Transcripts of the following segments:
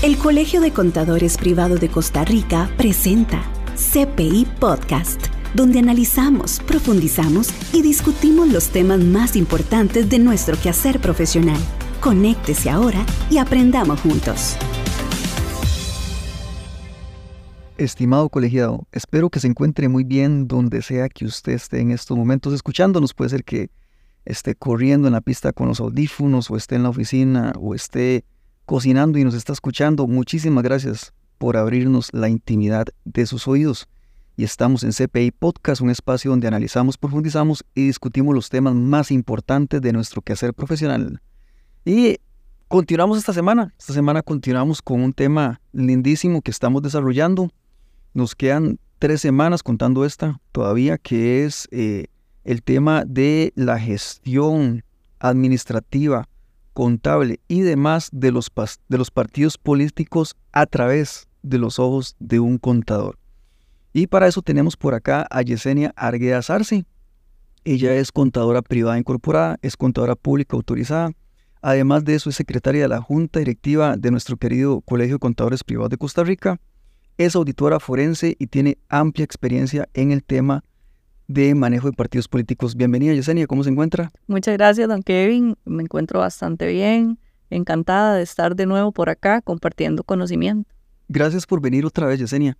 El Colegio de Contadores Privado de Costa Rica presenta CPI Podcast, donde analizamos, profundizamos y discutimos los temas más importantes de nuestro quehacer profesional. Conéctese ahora y aprendamos juntos. Estimado colegiado, espero que se encuentre muy bien donde sea que usted esté en estos momentos escuchándonos. Puede ser que esté corriendo en la pista con los audífonos o esté en la oficina o esté cocinando y nos está escuchando, muchísimas gracias por abrirnos la intimidad de sus oídos. Y estamos en CPI Podcast, un espacio donde analizamos, profundizamos y discutimos los temas más importantes de nuestro quehacer profesional. Y continuamos esta semana. Esta semana continuamos con un tema lindísimo que estamos desarrollando. Nos quedan tres semanas contando esta todavía, que es eh, el tema de la gestión administrativa contable y demás de los, de los partidos políticos a través de los ojos de un contador. Y para eso tenemos por acá a Yesenia Argueda Sarce. Ella es contadora privada incorporada, es contadora pública autorizada. Además de eso, es secretaria de la Junta Directiva de nuestro querido Colegio de Contadores Privados de Costa Rica. Es auditora forense y tiene amplia experiencia en el tema de manejo de partidos políticos. Bienvenida, Yesenia, ¿cómo se encuentra? Muchas gracias, don Kevin. Me encuentro bastante bien. Encantada de estar de nuevo por acá compartiendo conocimiento. Gracias por venir otra vez, Yesenia.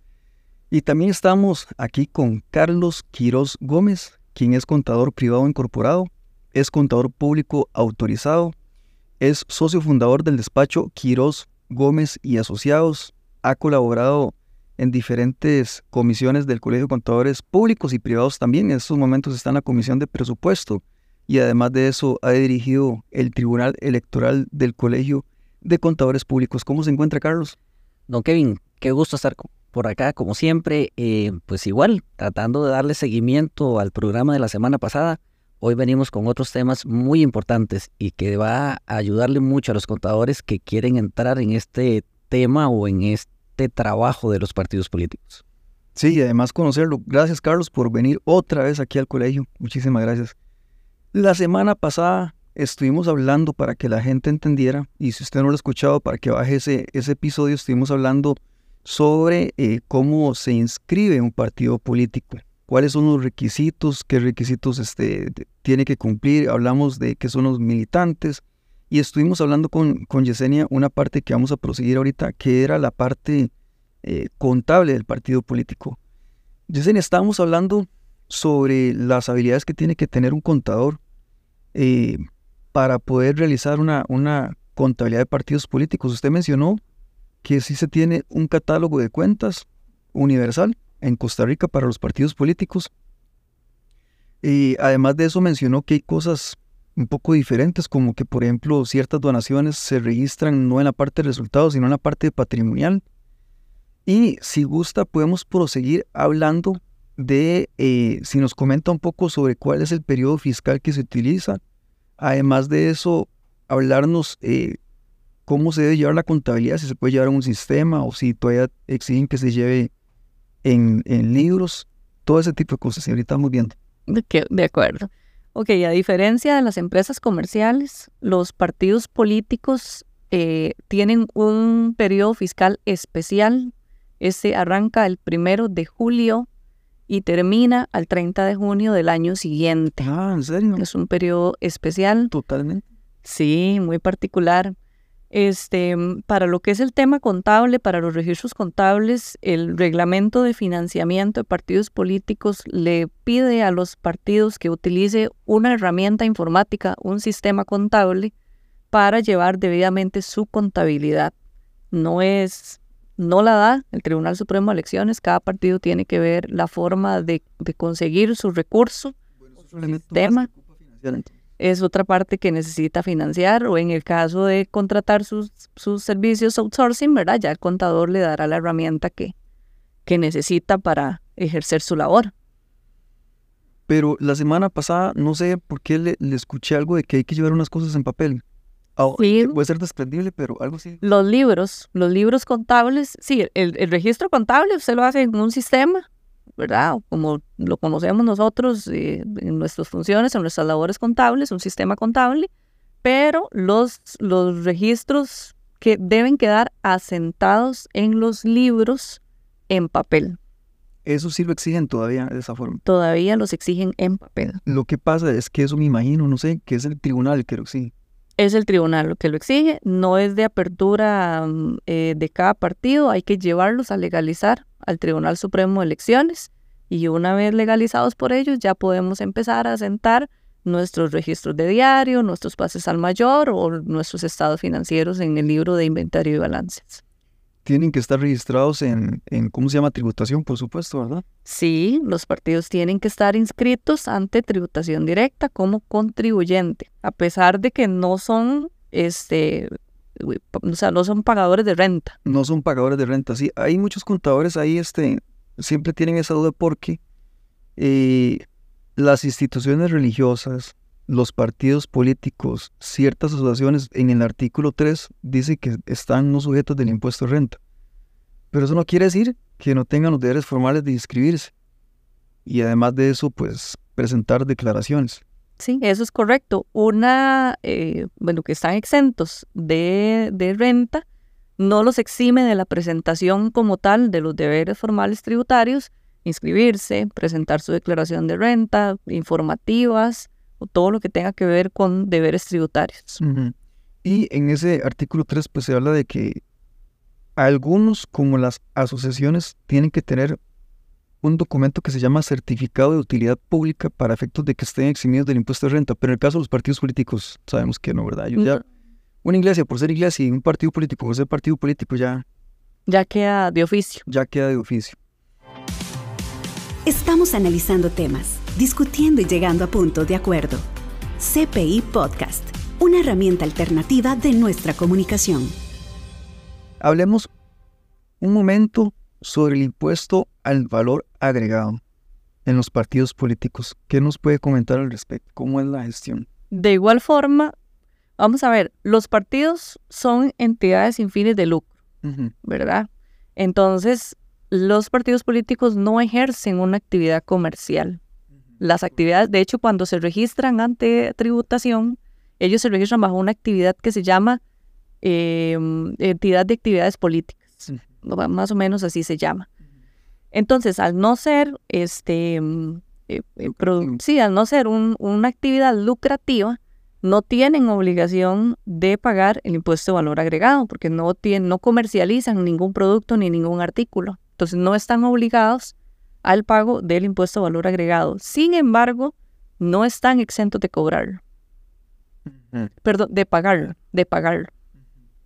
Y también estamos aquí con Carlos Quiroz Gómez, quien es contador privado incorporado, es contador público autorizado, es socio fundador del despacho Quiroz Gómez y Asociados, ha colaborado en diferentes comisiones del Colegio de Contadores Públicos y Privados también. En estos momentos está en la Comisión de Presupuesto y además de eso ha dirigido el Tribunal Electoral del Colegio de Contadores Públicos. ¿Cómo se encuentra, Carlos? Don Kevin, qué gusto estar por acá, como siempre. Eh, pues igual, tratando de darle seguimiento al programa de la semana pasada. Hoy venimos con otros temas muy importantes y que va a ayudarle mucho a los contadores que quieren entrar en este tema o en este trabajo de los partidos políticos. Sí, y además conocerlo. Gracias, Carlos, por venir otra vez aquí al colegio. Muchísimas gracias. La semana pasada estuvimos hablando para que la gente entendiera, y si usted no lo ha escuchado, para que baje ese, ese episodio, estuvimos hablando sobre eh, cómo se inscribe un partido político, cuáles son los requisitos, qué requisitos este, tiene que cumplir, hablamos de qué son los militantes, y estuvimos hablando con, con Yesenia una parte que vamos a proseguir ahorita, que era la parte eh, contable del partido político. Yesenia, estábamos hablando sobre las habilidades que tiene que tener un contador eh, para poder realizar una, una contabilidad de partidos políticos. Usted mencionó que sí se tiene un catálogo de cuentas universal en Costa Rica para los partidos políticos. Y además de eso mencionó que hay cosas un poco diferentes, como que por ejemplo ciertas donaciones se registran no en la parte de resultados, sino en la parte patrimonial. Y si gusta, podemos proseguir hablando de, eh, si nos comenta un poco sobre cuál es el periodo fiscal que se utiliza. Además de eso, hablarnos eh, cómo se debe llevar la contabilidad, si se puede llevar a un sistema o si todavía exigen que se lleve en, en libros, todo ese tipo de cosas. Y ahorita estamos viendo. De acuerdo. Ok, a diferencia de las empresas comerciales, los partidos políticos eh, tienen un periodo fiscal especial. Este arranca el primero de julio y termina al 30 de junio del año siguiente. Ah, ¿en serio? Es un periodo especial. Totalmente. Sí, muy particular. Este, mm, para lo que es el tema contable, para los registros contables, el reglamento de financiamiento de partidos políticos le pide a los partidos que utilice una herramienta informática, un sistema contable, para llevar debidamente su contabilidad. No es, no la da el Tribunal Supremo de Elecciones, cada partido tiene que ver la forma de, conseguir su recurso, bueno, tema es otra parte que necesita financiar o en el caso de contratar sus, sus servicios outsourcing, ¿verdad? Ya el contador le dará la herramienta que, que necesita para ejercer su labor. Pero la semana pasada, no sé por qué le, escuché algo de que hay que llevar unas cosas en papel. Oh, puede ser desprendible, pero algo así. Los libros, los libros contables, sí, el, el registro contable usted lo hace en un sistema ¿verdad? Como lo conocemos nosotros eh, en nuestras funciones, en nuestras labores contables, un sistema contable, pero los, los registros que deben quedar asentados en los libros en papel. Eso sí lo exigen todavía de esa forma. Todavía los exigen en papel. Lo que pasa es que eso me imagino, no sé, que es el tribunal que lo exige. Es el tribunal lo que lo exige, no es de apertura mm, eh, de cada partido, hay que llevarlos a legalizar al Tribunal Supremo de Elecciones y una vez legalizados por ellos ya podemos empezar a asentar nuestros registros de diario, nuestros pases al mayor o nuestros estados financieros en el libro de inventario y balances. Tienen que estar registrados en, en, ¿cómo se llama? Tributación, por supuesto, ¿verdad? Sí, los partidos tienen que estar inscritos ante tributación directa como contribuyente, a pesar de que no son, este, o sea, no son pagadores de renta. No son pagadores de renta, sí. Hay muchos contadores ahí, este, siempre tienen esa duda porque eh, las instituciones religiosas, los partidos políticos, ciertas asociaciones, en el artículo 3 dice que están no sujetos del impuesto de renta. Pero eso no quiere decir que no tengan los deberes formales de inscribirse. Y además de eso, pues presentar declaraciones. Sí, eso es correcto. Una, eh, bueno, que están exentos de, de renta, no los exime de la presentación como tal de los deberes formales tributarios, inscribirse, presentar su declaración de renta, informativas o todo lo que tenga que ver con deberes tributarios. Y en ese artículo 3 pues se habla de que algunos como las asociaciones tienen que tener un documento que se llama certificado de utilidad pública para efectos de que estén eximidos del impuesto de renta, pero en el caso de los partidos políticos sabemos que no, ¿verdad? ya, una iglesia por ser iglesia y un partido político por ser partido político ya... Ya queda de oficio. Ya queda de oficio. Estamos analizando temas, discutiendo y llegando a puntos de acuerdo. CPI Podcast, una herramienta alternativa de nuestra comunicación. Hablemos un momento sobre el impuesto al valor agregado en los partidos políticos. ¿Qué nos puede comentar al respecto? ¿Cómo es la gestión? De igual forma, vamos a ver, los partidos son entidades sin fines de lucro, ¿verdad? Entonces, los partidos políticos no ejercen una actividad comercial. Las actividades, de hecho, cuando se registran ante tributación, ellos se registran bajo una actividad que se llama em, entidad de actividades políticas. Más o menos así se llama. Entonces, al no ser este em, eh, eh, sí, al no ser una actividad lucrativa, no tienen obligación de pagar el impuesto de valor agregado, porque no, tienen, no comercializan ningún producto ni ningún artículo. Entonces no están obligados al pago del impuesto de valor agregado. Sin embargo, no están exentos de cobrarlo. Perdón, de pagarlo, de pagarlo.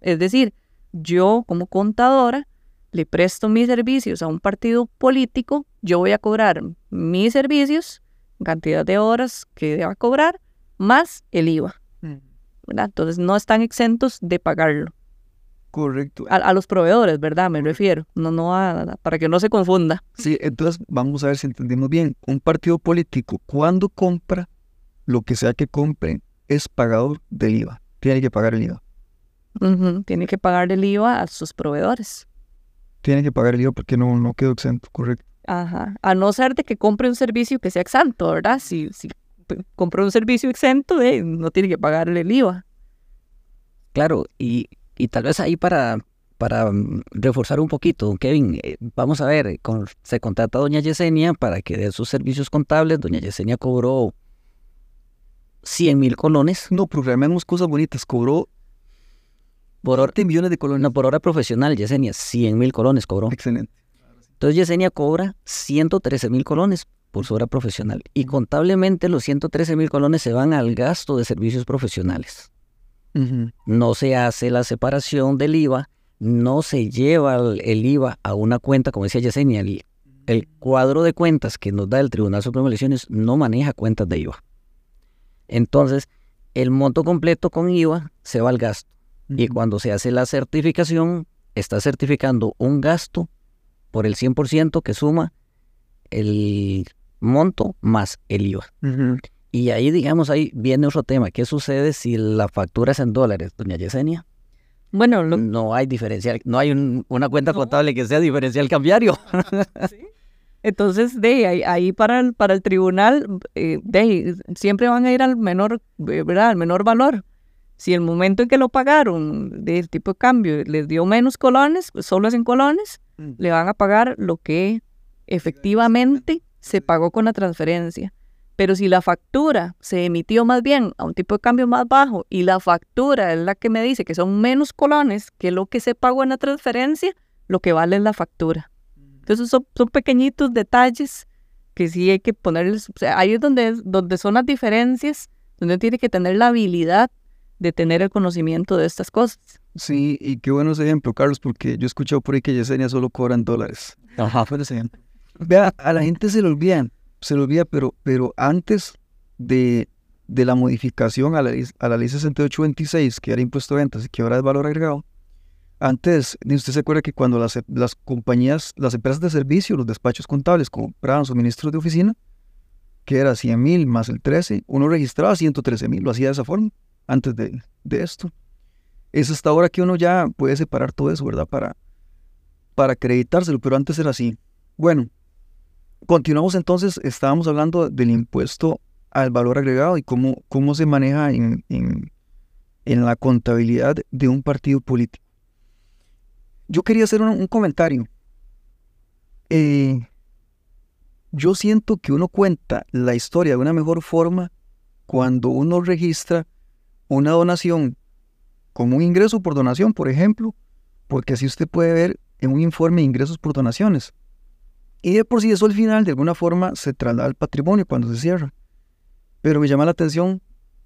Es decir, yo como contadora le presto mis servicios a un partido político, yo voy a cobrar mis servicios, cantidad de horas que deba cobrar, más el IVA. Entonces no están exentos de pagarlo. Correcto. A, los proveedores, ¿verdad? Me refiero. No, no a, para que no se confunda. Sí, entonces vamos a ver si entendimos bien. Un partido político, cuando compra, lo que sea que compre, es pagador del IVA. Tiene que pagar el IVA. Tiene que pagar el IVA a sus proveedores. Tiene que pagar el IVA porque no, no quedó exento, correcto. Ajá. A no ser de que compre un servicio que sea exento, ¿verdad? Si, si compra un servicio exento, eh, no tiene que pagar el IVA. Claro, y y tal vez ahí para, para mm, reforzar un poquito, Kevin, eh, vamos a ver, con, se contrata a doña Yesenia para que dé sus servicios contables. Doña Yesenia cobró 100 mil colones. No, programemos cosas bonitas. Cobró por hora, millones de colones. No, por hora profesional, Yesenia, 100 mil colones cobró. Excelente. Entonces Yesenia cobra 113 mil colones por su hora profesional. Y contablemente los 113 mil colones se van al gasto de servicios profesionales. No se hace la separación del IVA, no se lleva el, IVA a una cuenta, como decía Yesenia, el, el, cuadro de cuentas que nos da el Tribunal Supremo de Elecciones no maneja cuentas de IVA. Entonces, el monto completo con IVA se va al gasto. Y cuando se hace la certificación, está certificando un gasto por el 100% que suma el monto más el IVA. Y ahí, digamos, ahí viene otro tema. ¿Qué sucede si la factura es en dólares, doña Yesenia? Bueno, no hay diferencial, no hay una cuenta contable que sea diferencial cambiario. Entonces, de ahí, para, el, para el tribunal, eh, de, siempre van a ir al menor, ¿verdad? Al menor valor. Si el momento en que lo pagaron del tipo de cambio les dio menos colones, pues solo es en colones, Mm. le van a pagar lo que efectivamente se pagó con la transferencia. Pero si la factura se emitió más bien a un tipo de cambio más bajo y la factura es la que me dice que son menos colones que lo que se pagó en la transferencia, lo que vale es la factura. Entonces son, son pequeñitos detalles que sí hay que ponerles, o sea, ahí es donde, es- donde son las diferencias, donde tiene que tener la habilidad de tener el conocimiento de estas cosas. Sí, y qué bueno ese ejemplo, Carlos, porque yo he escuchado por ahí que Yesenia solo cobran dólares. Ajá. Fue ese ejemplo. Vea, a la gente se le olvida, se le olvida, pero, pero antes de, de la modificación a la, a la ley 6826, que era impuesto de ventas y que ahora es valor agregado, antes, usted se acuerda que cuando las, las compañías, las empresas de servicio, los despachos contables compraban suministros de oficina, que era 100 mil más el 13, uno registraba 113 mil, lo hacía de esa forma, antes de, de esto. Es hasta ahora que uno ya puede separar todo eso, ¿verdad? Para, para acreditárselo, pero antes era así. Bueno, continuamos entonces, estábamos hablando del impuesto al valor agregado y cómo, cómo se maneja en, en, la contabilidad de un partido político. Yo quería hacer un, un comentario. Eh, yo siento que uno cuenta la historia de una mejor forma cuando uno registra una donación como un ingreso por donación, por ejemplo, porque así usted puede ver en un informe de ingresos por donaciones. Y de por sí eso al final de alguna forma se traslada al patrimonio cuando se cierra. Pero me llama la atención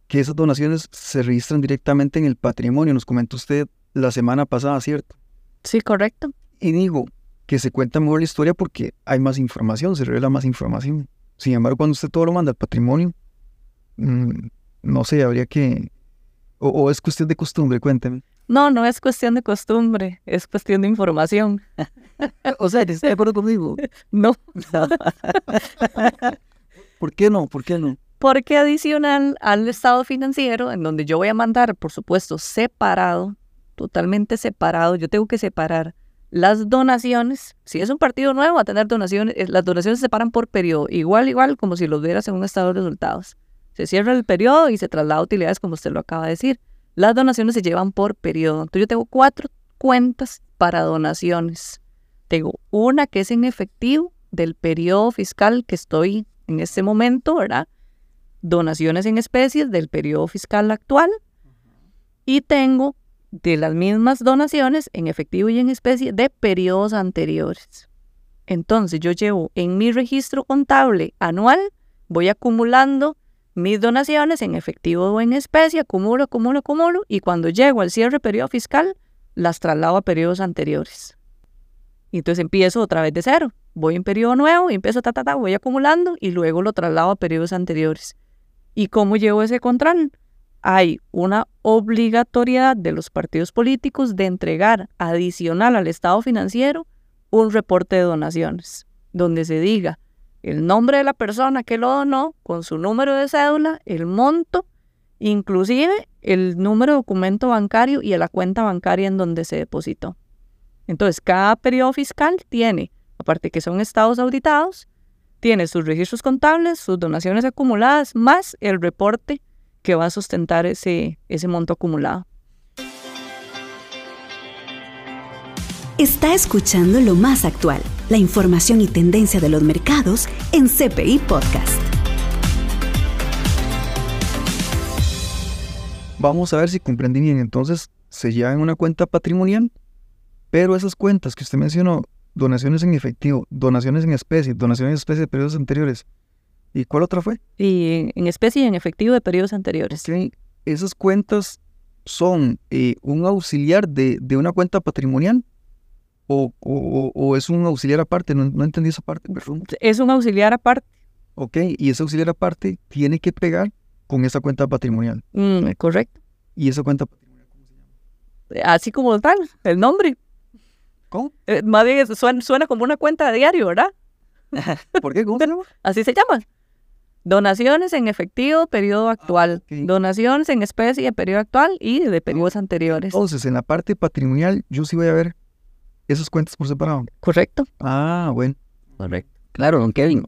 que esas donaciones se registran directamente en el patrimonio, nos comentó usted la semana pasada, ¿cierto? Sí, correcto. Y digo que se cuenta mejor la historia porque hay más información, se revela más información. Sin embargo, cuando usted todo lo manda al patrimonio, mm, no sé, habría que... O, o es cuestión de costumbre, cuénteme. No, no es cuestión de costumbre, es cuestión de información. o sea, ¿está de acuerdo conmigo? No, ¿Por qué no? ¿Por qué no? porque adicional al estado financiero, en donde yo voy a mandar, por supuesto, separado, totalmente separado, yo tengo que separar las donaciones. Si es un partido nuevo, va a tener donaciones, eh, las donaciones se separan por periodo, igual, igual como si los vieras en un estado de resultados. Se cierra el periodo y se traslada a utilidades, como usted lo acaba de decir. Las donaciones se llevan por periodo. Entonces yo tengo cuatro cuentas para donaciones. Tengo una que es en efectivo del periodo fiscal que estoy en este momento, ¿verdad? Donaciones en especies del periodo fiscal actual. Y tengo de las mismas donaciones en efectivo y en especie de periodos anteriores. Entonces yo llevo en mi registro contable anual, voy acumulando mis donaciones en efectivo o en especie, acumulo, acumulo, acumulo, y cuando llego al cierre periodo fiscal, las traslado a periodos anteriores. Y entonces empiezo otra vez de cero. Voy en periodo nuevo y empiezo, ta, ta, ta, voy acumulando y luego lo traslado a periodos anteriores. ¿Y cómo llevo ese control? Hay una obligatoriedad de los partidos políticos de entregar adicional al estado financiero un reporte de donaciones, donde se diga el nombre de la persona que lo donó, con su número de cédula, el monto, inclusive el número de documento bancario y la cuenta bancaria en donde se depositó. Entonces, cada periodo fiscal tiene, aparte que son estados auditados, tiene sus registros contables, sus donaciones acumuladas, más el reporte que va a sustentar ese, ese monto acumulado. Está escuchando lo más actual, la información y tendencia de los mercados en CPI Podcast. Vamos a ver si comprendí bien. Entonces, se lleva en una cuenta patrimonial, pero esas cuentas que usted mencionó, donaciones en efectivo, donaciones en especie, donaciones en especie de periodos anteriores. ¿Y cuál otra fue? Y en especie y en efectivo de periodos anteriores. Esas cuentas son eh, un auxiliar de, de, una cuenta patrimonial o, o, o, es un auxiliar aparte, no, no entendí esa parte, perdón. Es un auxiliar aparte. Ok, y ese auxiliar aparte tiene que pegar con esa cuenta patrimonial. Mm, correcto. ¿Y esa cuenta patrimonial cómo se llama? Así como tal, el nombre. ¿Cómo? Eh, más bien suena, suena, como una cuenta de diario, ¿verdad? ¿Por qué? ¿Cómo se llama? Así se llama. Donaciones en efectivo, periodo actual. Ah, okay. Donaciones en especie, periodo actual y de periodos ah, anteriores. Entonces, en la parte patrimonial, yo sí voy a ver esas cuentas por separado. Correcto. Ah, bueno. Correcto. Claro, don Kevin.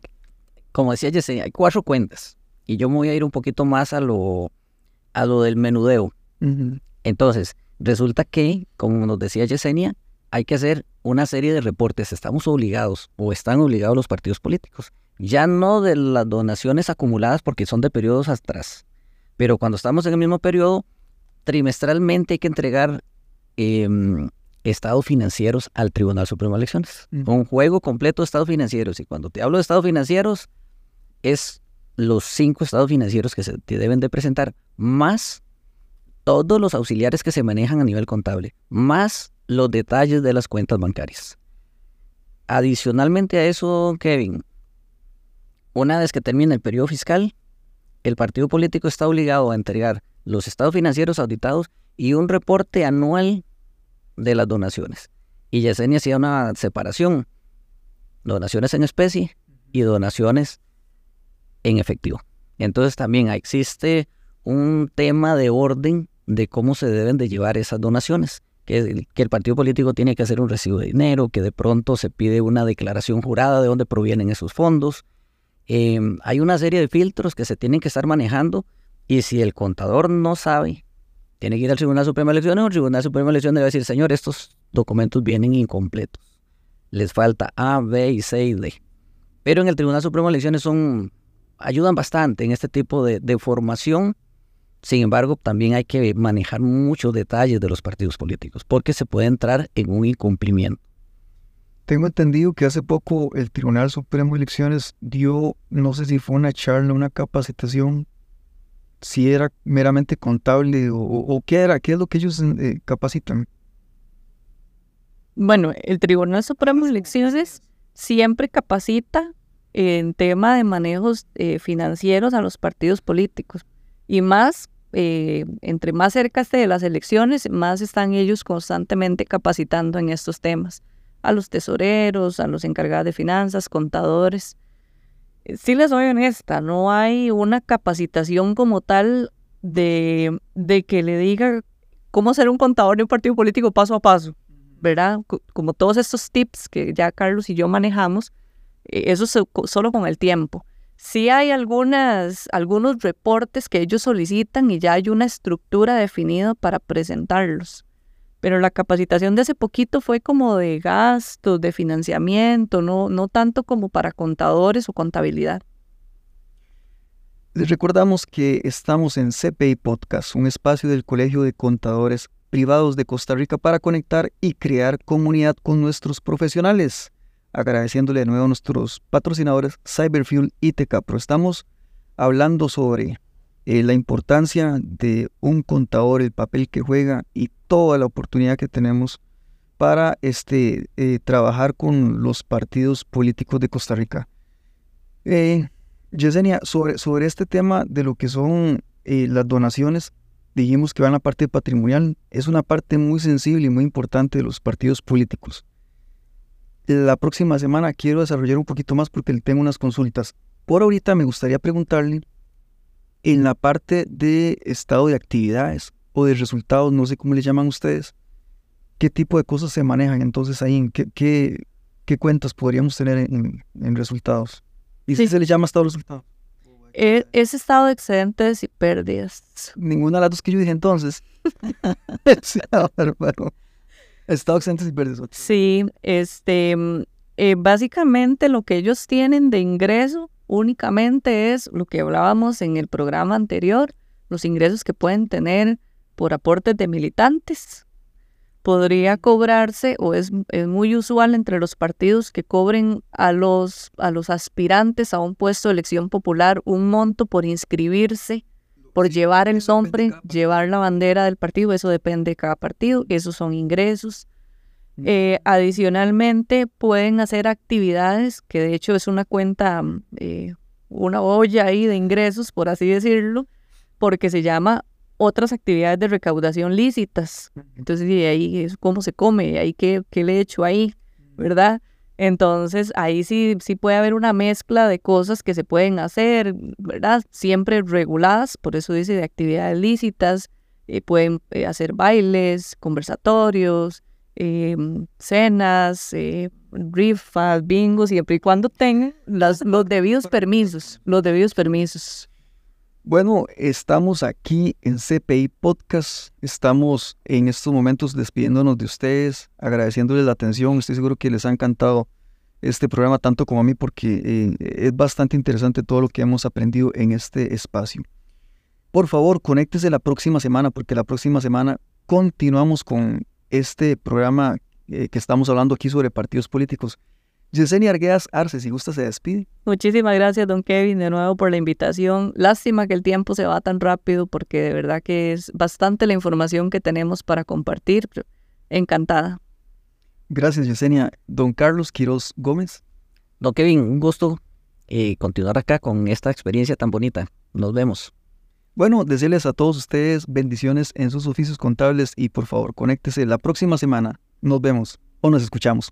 Como decía Jesse, hay cuatro cuentas. Y yo me voy a ir un poquito más a lo, a lo del menudeo. Entonces, resulta que, como nos decía Yesenia, hay que hacer una serie de reportes. Estamos obligados o están obligados los partidos políticos. Ya no de las donaciones acumuladas porque son de periodos atrás. Pero cuando estamos en el mismo periodo, trimestralmente hay que entregar em, estados financieros al Tribunal Supremo de Elecciones. Un juego completo de estados financieros. Y cuando te hablo de estados financieros, es los cinco estados financieros que se te deben de presentar, más todos los auxiliares que se manejan a nivel contable, más los detalles de las cuentas bancarias. Adicionalmente a eso, Kevin, una vez que termine el periodo fiscal, el partido político está obligado a entregar los estados financieros auditados y un reporte anual de las donaciones. Y Yesenia hacía una separación, donaciones en especie y donaciones en efectivo. Entonces también existe un tema de orden de cómo se deben de llevar esas donaciones. Que, que, el partido político tiene que hacer un recibo de dinero, que de pronto se pide una declaración jurada de dónde provienen esos fondos. Em, hay una serie de filtros que se tienen que estar manejando y si el contador no sabe, tiene que ir al Tribunal Supremo de Elecciones o el Tribunal Supremo de Elecciones debe decir, señor, estos documentos vienen incompletos. Les falta A, B y C y D. Pero en el Tribunal Supremo de Elecciones son, ayudan bastante en este tipo de, de formación sin embargo, también hay que manejar muchos detalles de los partidos políticos, porque se puede entrar en un incumplimiento. Tengo entendido que hace poco el Tribunal Supremo de Elecciones dio, no sé si fue una charla, una capacitación, si era meramente contable o, qué era, qué es lo que ellos eh, capacitan. Bueno, el Tribunal Supremo de Elecciones siempre capacita en tema de manejos eh, financieros a los partidos políticos y más, eh, entre más cerca esté de las elecciones, más están ellos constantemente capacitando en estos temas. A los tesoreros, a los encargados de finanzas, contadores. Sí les soy honesta, no hay una capacitación como tal de, de que le diga cómo ser un contador de un partido político paso a paso, ¿verdad? Como todos estos tips que ya Carlos y yo manejamos, eh, eso es solo con el tiempo. Sí hay algunas, algunos reportes que ellos solicitan y ya hay una estructura definida para presentarlos. Pero la capacitación de hace poquito fue como de gastos, de financiamiento, no, no tanto como para contadores o contabilidad. Les recordamos que estamos en CPI Podcast, un espacio del Colegio de Contadores Privados de Costa Rica para conectar y crear comunidad con nuestros profesionales agradeciéndole de nuevo a nuestros patrocinadores Cyberfuel y Tecapro. Estamos hablando sobre eh, la importancia de un contador, el papel que juega y toda la oportunidad que tenemos para este, eh, trabajar con los partidos políticos de Costa Rica. Eh, Yesenia, sobre, sobre este tema de lo que son eh, las donaciones, dijimos que va en la parte patrimonial, es una parte muy sensible y muy importante de los partidos políticos. La próxima semana quiero desarrollar un poquito más porque tengo unas consultas. Por ahorita me gustaría preguntarle en la parte de estado de actividades de resultados, no sé cómo le llaman ustedes, qué tipo de cosas se manejan entonces ahí, qué, qué, qué cuentas podríamos tener en, resultados. ¿Y si se le llama estado de resultados? Es, es, estado de excedentes y pérdidas. Ninguna de las dos que yo dije entonces. Estado exentos y verdes. Sí, este, mm, eh, básicamente lo que ellos tienen de ingreso únicamente es lo que hablábamos en el programa anterior, los ingresos que pueden tener por aportes de militantes. Podría cobrarse, o es, es muy usual entre los partidos que cobren a los, a los aspirantes a un puesto de elección popular un monto por inscribirse por llevar el nombre, llevar la bandera del partido, eso depende de cada partido, esos son ingresos. Mm. Eh, adicionalmente, pueden hacer actividades, que de hecho es una cuenta, eh, una olla ahí de ingresos, por así decirlo, porque se llama otras actividades de recaudación lícitas. Entonces, de ahí es cómo se come, ahí qué, qué le he hecho ahí, ¿verdad? Entonces ahí sí, sí puede haber una mezcla de cosas que se pueden hacer, ¿verdad? Siempre reguladas, por eso dice de actividades lícitas, eh, pueden eh, hacer bailes, conversatorios, eh, cenas, rifas, bingos, siempre y cuando tengan los debidos permisos, los debidos permisos. Bueno, estamos aquí en CPI Podcast. Estamos en estos momentos despidiéndonos de ustedes, agradeciéndoles la atención. Estoy seguro que les ha encantado este programa tanto como a mí porque eh, es bastante interesante todo lo que hemos aprendido en este espacio. Por favor, conéctese la próxima semana porque la próxima semana continuamos con este programa eh, que estamos hablando aquí sobre partidos políticos. Yesenia Arguedas Arce, si gusta, se despide. Muchísimas gracias, don Kevin, de nuevo por la invitación. Lástima que el tiempo se va tan rápido porque de verdad que es bastante la información que tenemos para compartir. Encantada. Gracias, Yesenia. Don Carlos Quiroz Gómez. Don Kevin, un gusto eh, continuar acá con esta experiencia tan bonita. Nos vemos. Bueno, desearles a todos ustedes bendiciones en sus oficios contables y por favor, conéctese la próxima semana. Nos vemos o nos escuchamos.